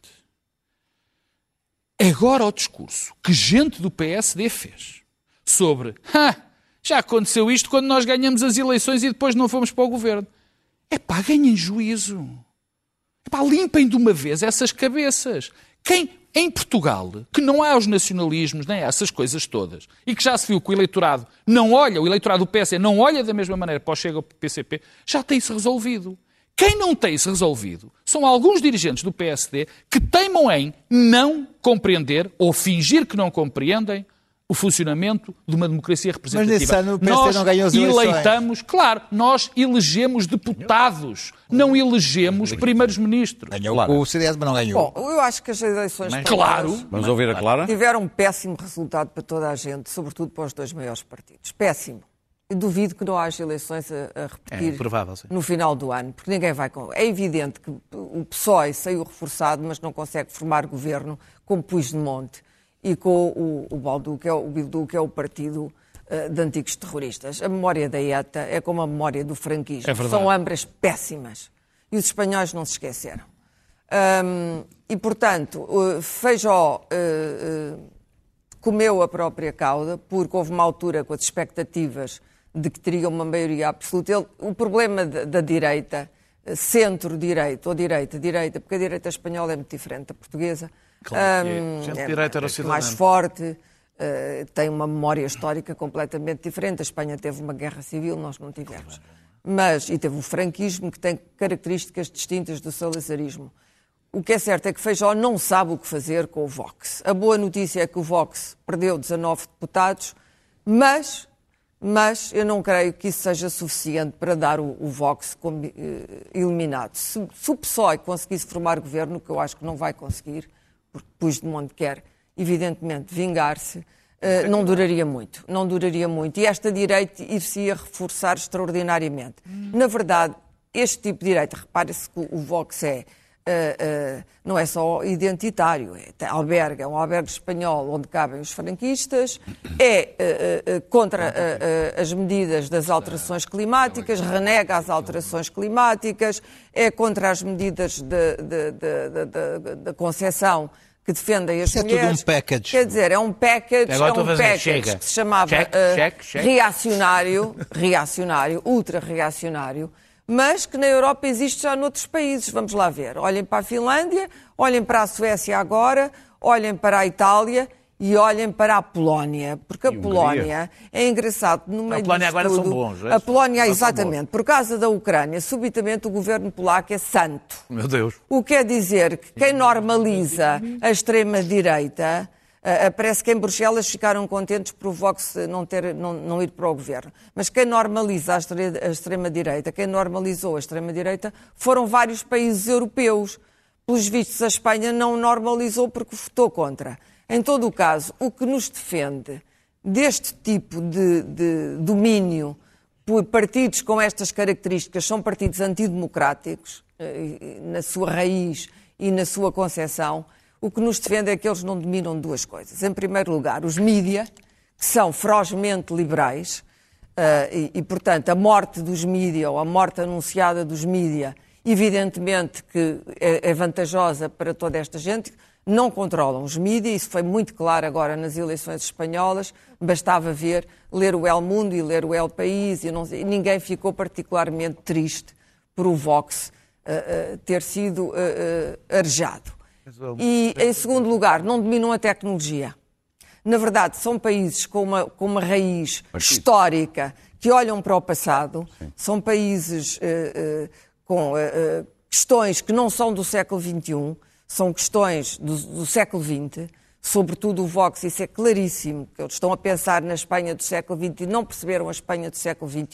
Agora o discurso que gente do PSD fez sobre "Ha, já aconteceu isto quando nós ganhamos as eleições e depois não fomos para o governo. É pá, ganhem juízo. Epá, limpem de uma vez essas cabeças. Quem, em Portugal, que não há os nacionalismos, nem há essas coisas todas, e que já se viu que o eleitorado não olha, o eleitorado do PS não olha da mesma maneira para o Chega o PCP, já tem isso resolvido. Quem não tem isso resolvido são alguns dirigentes do PSD que teimam em não compreender ou fingir que não compreendem o funcionamento de uma democracia representativa. nesse ano o PSD nós não ganhou as eleições. eleitamos, claro, nós elegemos deputados, não elegemos primeiros-ministros. Ganhou Claro. o CDS, mas não ganhou. Bom, eu acho que as eleições Claro, passadas Vamos ouvir a Clara? tiveram um péssimo resultado para toda a gente, sobretudo para os dois maiores partidos. Péssimo. Duvido que não haja eleições a, a repetir É provável, no final do ano, porque ninguém vai com. É evidente que o PSOE saiu reforçado, mas não consegue formar governo com Puigdemont e com o, o Baldu, que é o, Bildu, que é o partido eh, de antigos terroristas. A memória da ETA é como a memória do franquismo. É. São ambas péssimas. E os espanhóis não se esqueceram. Hum, e, portanto, uh, Feijó uh, uh, comeu a própria cauda, porque houve uma altura com as expectativas de que teria uma maioria absoluta. Ele- o problema da, da direita, eh, centro-direita ou direita-direita, porque a direita espanhola é muito diferente da portuguesa, Claro que é. Hum, Centro-direita era o mais cidadano. forte, eh, tem uma memória histórica completamente diferente. A Espanha teve uma guerra civil, nós não tivemos. Mas, e teve o franquismo, que tem características distintas do salazarismo. O que é certo é que Feijó não sabe o que fazer com o Vox. A boa notícia é que o Vox perdeu 19 deputados, mas, mas eu não creio que isso seja suficiente para dar o, o Vox como eh, eliminado. Se, se o PSOE conseguisse formar governo, que eu acho que não vai conseguir, porque Puigdemont quer, evidentemente, vingar-se, eh, não duraria muito. Não duraria muito. E esta direita ir-se-ia reforçar extraordinariamente. Na verdade, este tipo de direita, repare-se que o Vox é Uh, uh, não é só identitário, é, tem albergue, é um albergue espanhol onde cabem os franquistas, [COUGHS] é uh, contra as medidas das alterações climáticas, renega as alterações climáticas, é contra as medidas da concessão que defendem as Isso é tudo mulheres. um package. Quer dizer, é um package, Agora é um package chega. que se chamava uh, cheque, cheque. reacionário, reacionário, ultra reacionário, mas que na Europa existe já noutros países. Vamos lá ver. Olhem para a Finlândia, olhem para a Suécia agora, olhem para a Itália e olhem para a Polónia, porque a Hungria. Polónia é engraçado no meio Polónia disto agora são bons, é? A Polónia, Agora exatamente, por causa da Ucrânia, subitamente o governo polaco é santo. Meu Deus. O que quer dizer que quem normaliza a extrema-direita, ah, parece que em Bruxelas ficaram contentes por o Vox não, ter, não, não ir para o governo. Mas quem normaliza a extrema-direita, quem normalizou a extrema-direita, foram vários países europeus. Pelos vistos, a Espanha não normalizou porque votou contra. Em todo o caso, o que nos defende deste tipo de, de domínio por partidos com estas características são partidos antidemocráticos, eh, na sua raiz e na sua concepção, o que nos defende é que eles não dominam duas coisas. Em primeiro lugar, os mídia, que são ferozmente liberais, eh, e, e, portanto, a morte dos mídia, ou a morte anunciada dos mídia, evidentemente que é, é vantajosa para toda esta gente, não controlam os mídias, isso foi muito claro agora nas eleições espanholas, bastava ver, ler o El Mundo e ler o El País, e, não e ninguém ficou particularmente triste por o Vox eh, eh, ter sido eh, arejado. E, em segundo lugar, não dominam a tecnologia. Na verdade, são países com uma, com uma raiz histórica que olham para o passado, são países eh, eh, com eh, questões que não são do século XXI, são questões do, do século XX, sobretudo o Vox, isso é claríssimo, que eles estão a pensar na Espanha do século XX e não perceberam a Espanha do século XXI,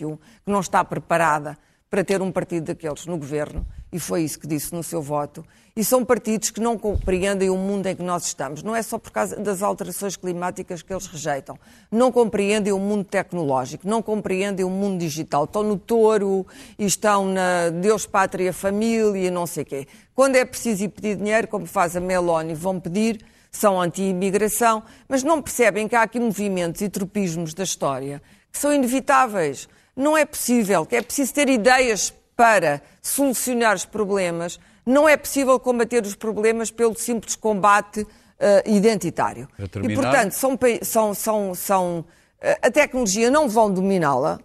que não está preparada para ter um partido daqueles no governo, e foi isso que disse no seu voto. E são partidos que não compreendem o mundo em que nós estamos. Não é só por causa das alterações climáticas que eles rejeitam. Não compreendem o mundo tecnológico, não compreendem o mundo digital. Estão no touro e estão na Deus, Pátria, Família e não sei quê. Quando é preciso ir pedir dinheiro, como faz a Meloni, vão pedir, são anti-imigração, mas não percebem que há aqui movimentos e tropismos da história que são inevitáveis. Não é possível, que é preciso ter ideias para solucionar os problemas. Não é possível combater os problemas pelo simples combate eh, identitário. E, portanto, são, são, são, são, eh, a tecnologia não vão dominá-la,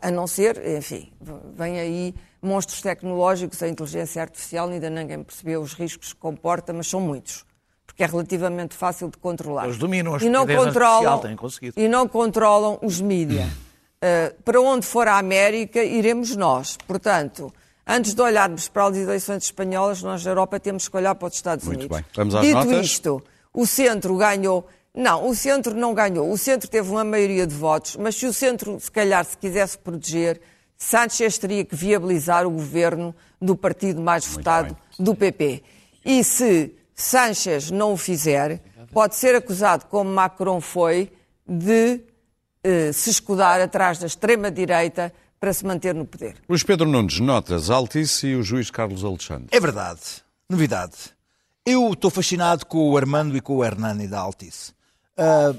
a não ser, enfim, vem aí monstros tecnológicos, a inteligência artificial, ainda ninguém percebeu os riscos que comporta, mas são muitos. Porque é relativamente fácil de controlar. Eles dominam a e não controlam. E não controlam os mídia. Uh, para onde for a América, iremos nós. Portanto, antes de olharmos para as eleições espanholas, nós na Europa temos que olhar para os Estados Muito Unidos. bem. Vamos às Dito notas? isto, o centro ganhou. Não, o centro não ganhou. O centro teve uma maioria de votos, mas se o centro, se calhar, se quisesse proteger, Sánchez teria que viabilizar o governo do partido mais votado do PP. E se Sánchez não o fizer, pode ser acusado, como Macron foi, de eh, se escudar atrás da extrema-direita para se manter no poder. Luís Pedro Nunes, notas Altice e o juiz Carlos Alexandre. É verdade. Novidade. Eu estou fascinado com o Armando e com o Hernani da Altice. Ah,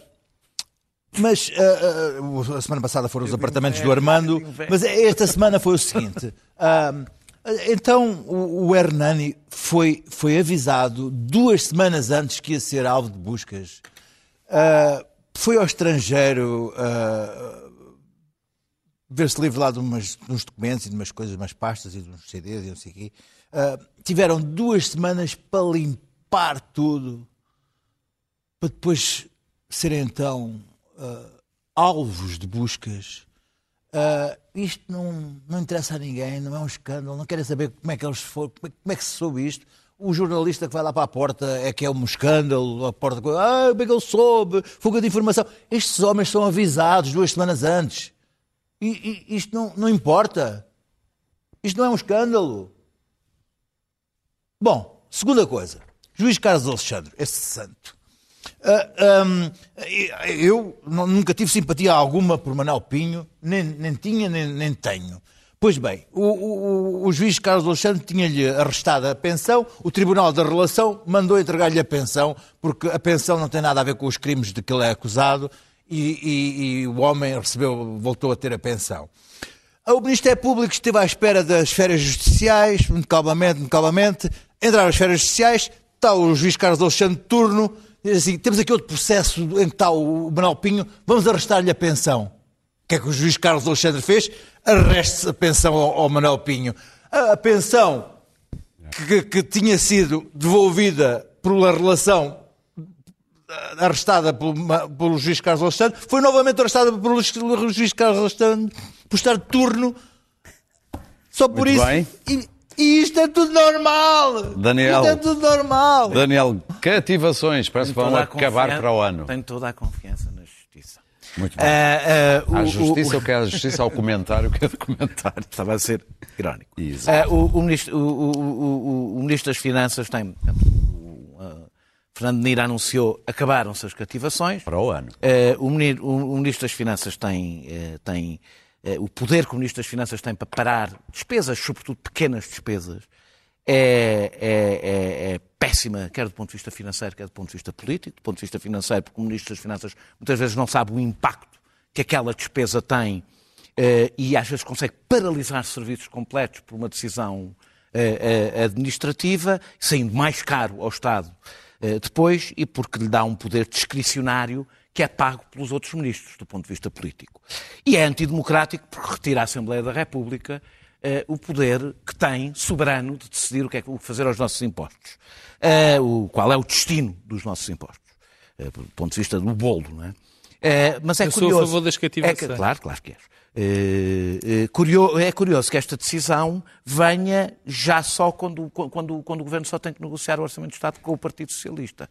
mas ah, ah, a semana passada foram os apartamentos do Armando, mas esta semana foi o seguinte. então o, o Hernani foi, foi avisado duas semanas antes que ia ser alvo de buscas. Ah, foi ao estrangeiro ah, ver se livre lá de, umas, de uns documentos e de umas coisas, umas pastas e de uns CDs e não sei o quê. Ah, tiveram duas semanas para limpar tudo para depois serem então uh, alvos de buscas. Uh, isto não, não interessa a ninguém, não é um escândalo, não querem saber como é que eles foram, como é, como é que se soube isto. O jornalista que vai lá para a porta é que é um escândalo, a porta, ah, como é que ele soube, fuga de informação. Estes homens são avisados duas semanas antes. E, e isto não, não importa. Isto não é um escândalo. Bom, segunda coisa. Juiz Carlos Alexandre, esse santo. Uh, ah, um, eu nunca tive simpatia alguma por Manuel Pinho, nem, nem tinha, nem, nem tenho. Pois bem, o, o, o juiz Carlos Alexandre tinha-lhe arrestado a pensão, o Tribunal da Relação mandou entregar-lhe a pensão, porque a pensão não tem nada a ver com os crimes de que ele é acusado e, e, e o homem recebeu, voltou a ter a pensão. O Ministério Público esteve à espera das férias judiciais, muito calmamente, muito calmamente, entraram as férias judiciais, está o juiz Carlos Alexandre de turno, diz assim, temos aqui outro processo em que está o Manuel Pinho, vamos arrestar-lhe a pensão. O que é que o juiz Carlos Alexandre fez? Arreste a pensão ao, ao Manuel Pinho. A, a pensão que, que, tinha sido devolvida pela relação arrestada pelo, pelo juiz Carlos Alexandre, foi novamente arrestada pelo juiz Carlos Alexandre por estar de turno. Só por Muito isso. Bem. E, e isto é tudo normal! Daniel, isto é tudo normal! Daniel, cativações, parece que vão acabar para o ano. Tenho toda a confiança. Muito bem. Uh, uh, a justiça, o, o que é a justiça ao comentário, o que é comentário. [LAUGHS] Estava a ser irónico. Uh, o, o, ministro, o, Ministro, das Finanças tem. Fernando Nira anunciou acabaram-se as cativações. Para o ano. o, Ministro das Finanças tem, tem o poder que o Ministro das Finanças tem para parar despesas, sobretudo pequenas despesas, é, é, é, é, péssima, quer do ponto de vista financeiro, quer do ponto de vista político. Do ponto de vista financeiro, porque o Ministro das Finanças muitas vezes não sabe o impacto que aquela despesa tem eh, e às vezes consegue paralisar serviços completos por uma decisão eh, eh, administrativa, saindo mais caro ao Estado depois e porque lhe dá um poder discricionário que é pago pelos outros ministros, do ponto de vista político. E é antidemocrático porque retira a Assembleia da República o poder que tem, soberano, de decidir o que é que fazer aos nossos impostos. Uh, o, qual é o destino dos nossos impostos. Uh, do ponto de vista do bolo, não é? mas é Eu curioso. sou a favor das cativações. É, claro, claro que és. É, curioso, é curioso que esta decisão venha já só quando, quando, quando o Governo só tem que negociar o Orçamento de Estado com o Partido Socialista.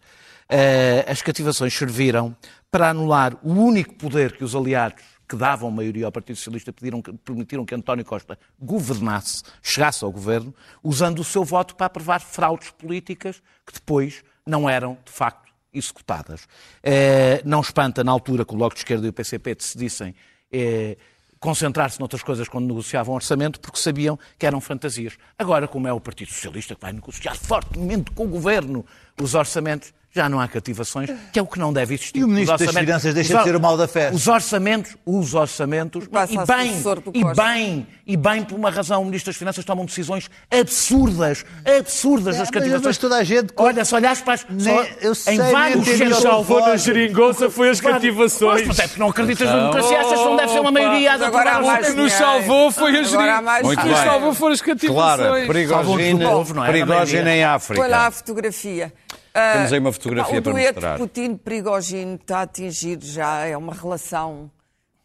As cativações serviram para anular o único poder que os aliados que davam maioria ao Partido Socialista pediram, permitiram que António Costa governasse, chegasse ao governo, usando o seu voto para aprovar fraudes políticas que depois não eram, de facto, executadas. Eh, não espanta, na altura, que o Bloco de Esquerda e o PCP decidissem eh, concentrar-se noutras coisas quando negociavam orçamento, porque sabiam que eram fantasias. Agora, como é o Partido Socialista que vai negociar fortemente com o governo os orçamentos, já não há cativações, que é o que não deve existir. E o Ministro das Finanças deixa de ser o mal da festa. Os orçamentos, os orçamentos, e bem, e bem, e bem por uma razão, o Ministro das Finanças tomam decisões absurdas, absurdas as cativações. Mas toda a gente... Olha, se olhares para as... Nem, eu sei, em vários centros... salvou na geringonça foi as cativações. Mas é porque não acreditas na democracia, achas que não deve ser uma maioria a aprovar O que nos salvou foi a geringonça. O que nos salvou foram as cativações. Claro, Prigogine em África. Foi lá a fotografia. Temos aí uma fotografia uh, para mostrar. O dueto Putin-Prigogine está a atingir já, é uma relação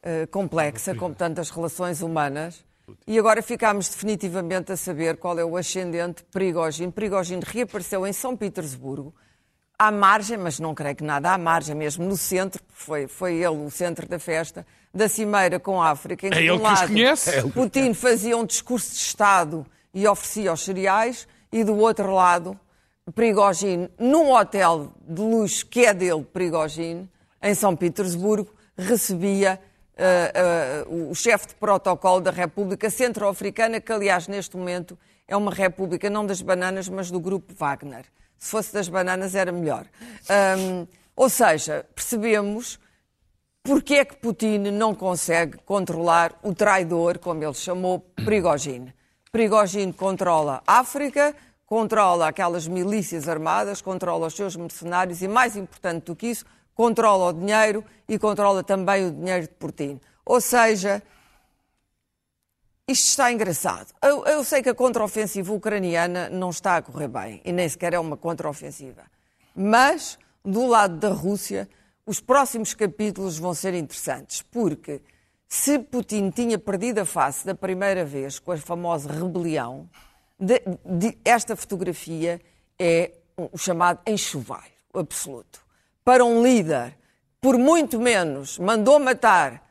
uh, complexa, como tantas relações humanas. E agora ficámos definitivamente a saber qual é o ascendente Prigogine. Prigogine reapareceu em São Petersburgo, à margem, mas não creio que nada à margem, mesmo no centro, foi, foi ele o centro da festa, da cimeira com a África. Em que, é ele um que lado, conhece. É Putin fazia um discurso de Estado e oferecia os cereais, e do outro lado Prigogine num hotel de luxo que é dele, Prigogine, em São Petersburgo, recebia uh, uh, o chefe de protocolo da República Centro-Africana, que aliás neste momento é uma república não das bananas, mas do grupo Wagner. Se fosse das bananas era melhor. Um, ou seja, percebemos porque é que Putin não consegue controlar o traidor, como ele chamou, Prigogine. Prigogine controla a África, controla aquelas milícias armadas, controla os seus mercenários e, mais importante do que isso, controla o dinheiro e controla também o dinheiro de Putin. Ou seja, isto está engraçado. Eu, eu sei que a contraofensiva ucraniana não está a correr bem e nem sequer é uma contraofensiva. Mas do lado da Rússia, os próximos capítulos vão ser interessantes, porque se Putin tinha perdido a face da primeira vez com a famosa rebelião, de, de, esta fotografia é o chamado enxovalho absoluto. Para um líder, por muito menos, mandou matar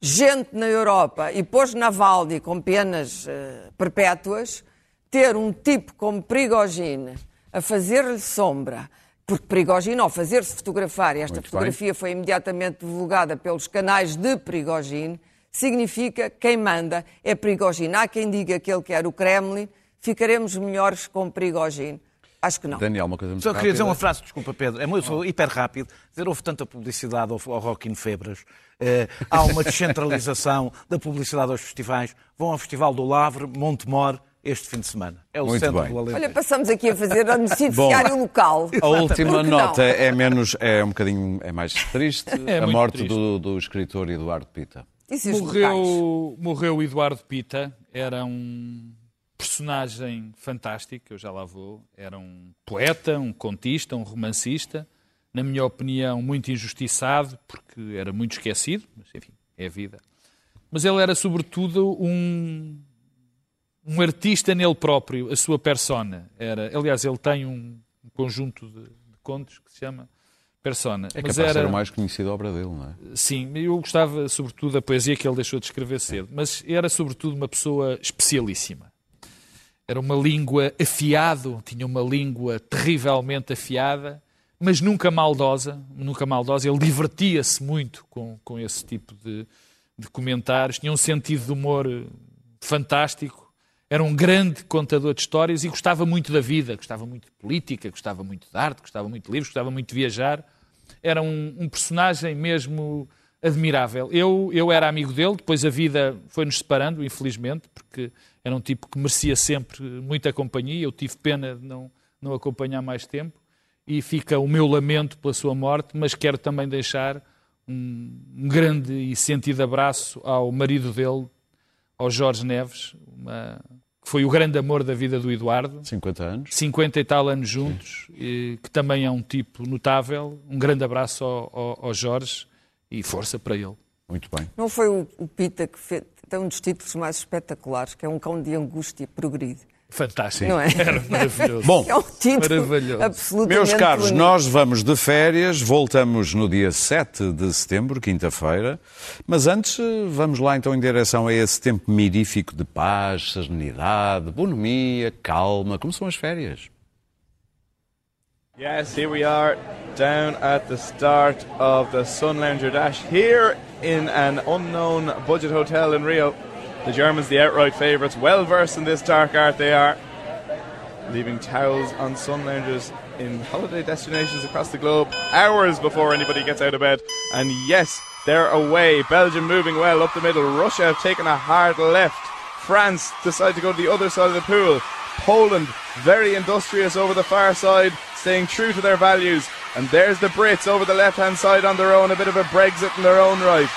gente na Europa e pôs Navalny com penas uh, perpétuas, ter um tipo como Prigogine a fazer-lhe sombra, porque Prigogine, ao fazer-se fotografar, e esta Muito fotografia bem. foi imediatamente divulgada pelos canais de Prigogine, significa quem manda é Prigogine. Há quem diga que ele quer o Kremlin, ficaremos melhores com Prigogine. Acho que não. Daniel, uma coisa muito Só rápida. queria dizer uma frase, desculpa Pedro, é muito hiper rápido. Dizer, houve tanta publicidade ao, ao Rock in Febras, eh, há uma descentralização [LAUGHS] da publicidade aos festivais. Vão ao Festival do Lavre, Montemor, este fim de semana. É o Muito centro bem. do Alentejo. Olha, passamos aqui a fazer a noticiário local. A última nota é menos, é um bocadinho, é mais triste. [LAUGHS] É a morte triste. Do, do escritor Eduardo Pita. Morreu, morreu Eduardo Pita, era um personagem fantástico, eu já lá vou. Era um poeta, um contista, um romancista, na minha opinião, muito injustiçado, porque era muito esquecido, mas enfim, é a vida. Mas ele era, sobretudo, um, um artista nele próprio, a sua persona. Era, aliás, ele tem um, um conjunto de, de, contos que se chama Persona. É mas capaz era, de ser a mais conhecida obra dele, não é? Sim, eu gostava, sobretudo, da poesia que ele deixou de escrever cedo, mas era, sobretudo, uma pessoa especialíssima. Era uma língua afiado, tinha uma língua terrivelmente afiada, mas nunca maldosa, nunca maldosa. Ele divertia-se muito com, com esse tipo de, de comentários, tinha um sentido de humor fantástico, era um grande contador de histórias e gostava muito da vida, gostava muito de política, gostava muito de arte, gostava muito de livros, gostava muito de viajar. Era um, um personagem mesmo admirável. Eu, eu era amigo dele, depois a vida foi-nos separando, infelizmente, porque era um tipo que merecia sempre muita companhia. Eu tive pena de não, não acompanhar mais tempo e fica o meu lamento pela sua morte, mas quero também deixar um, um grande e sentido abraço ao marido dele, ao Jorge Neves, uma, que foi o grande amor da vida do Eduardo. 50 anos. 50 e tal anos juntos, e, que também é um tipo notável. Um grande abraço ao, ao, ao Jorge e força para ele. Muito bem. Não foi o, o Pita que fez, tem um dos títulos mais espetaculares, que é um cão de angústia progride. Fantástico. Não é? Era maravilhoso. Bom, É um título Maravilhoso. absolutamente Meus caros, bonito. nós vamos de férias, voltamos no dia 7 de setembro, quinta-feira, mas antes vamos lá então em direção a esse tempo mirífico de paz, serenidade, bonomia, calma, como são as férias? Yes, here we are down at the start of the Sun Lounger Dash here in an unknown budget hotel in Rio. The Germans, the outright favourites, well versed in this dark art they are, leaving towels on sun loungers in holiday destinations across the globe hours before anybody gets out of bed. And yes, they're away. Belgium moving well up the middle. Russia have taken a hard left. France decide to go to the other side of the pool. Poland, very industrious over the far side, staying true to their values. And there's the Brits over the left hand side on their own, a bit of a Brexit in their own right.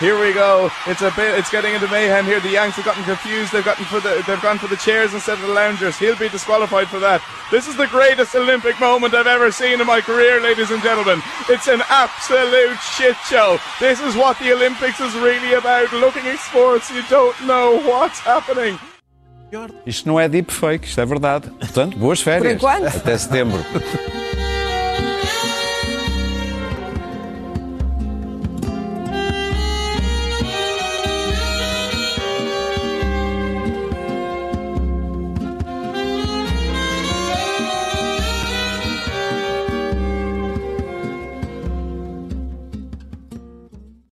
Here we go. It's a bit. It's getting into mayhem here. The Yanks have gotten confused. They've gotten for the. They've gone for the chairs instead of the loungers. He'll be disqualified for that. This is the greatest Olympic moment I've ever seen in my career, ladies and gentlemen. It's an absolute shit show. This is what the Olympics is really about. Looking at sports, you don't know what's happening. Isto não é deepfake, isto é verdade. Portanto, boas férias. enquanto. Até setembro. [LAUGHS]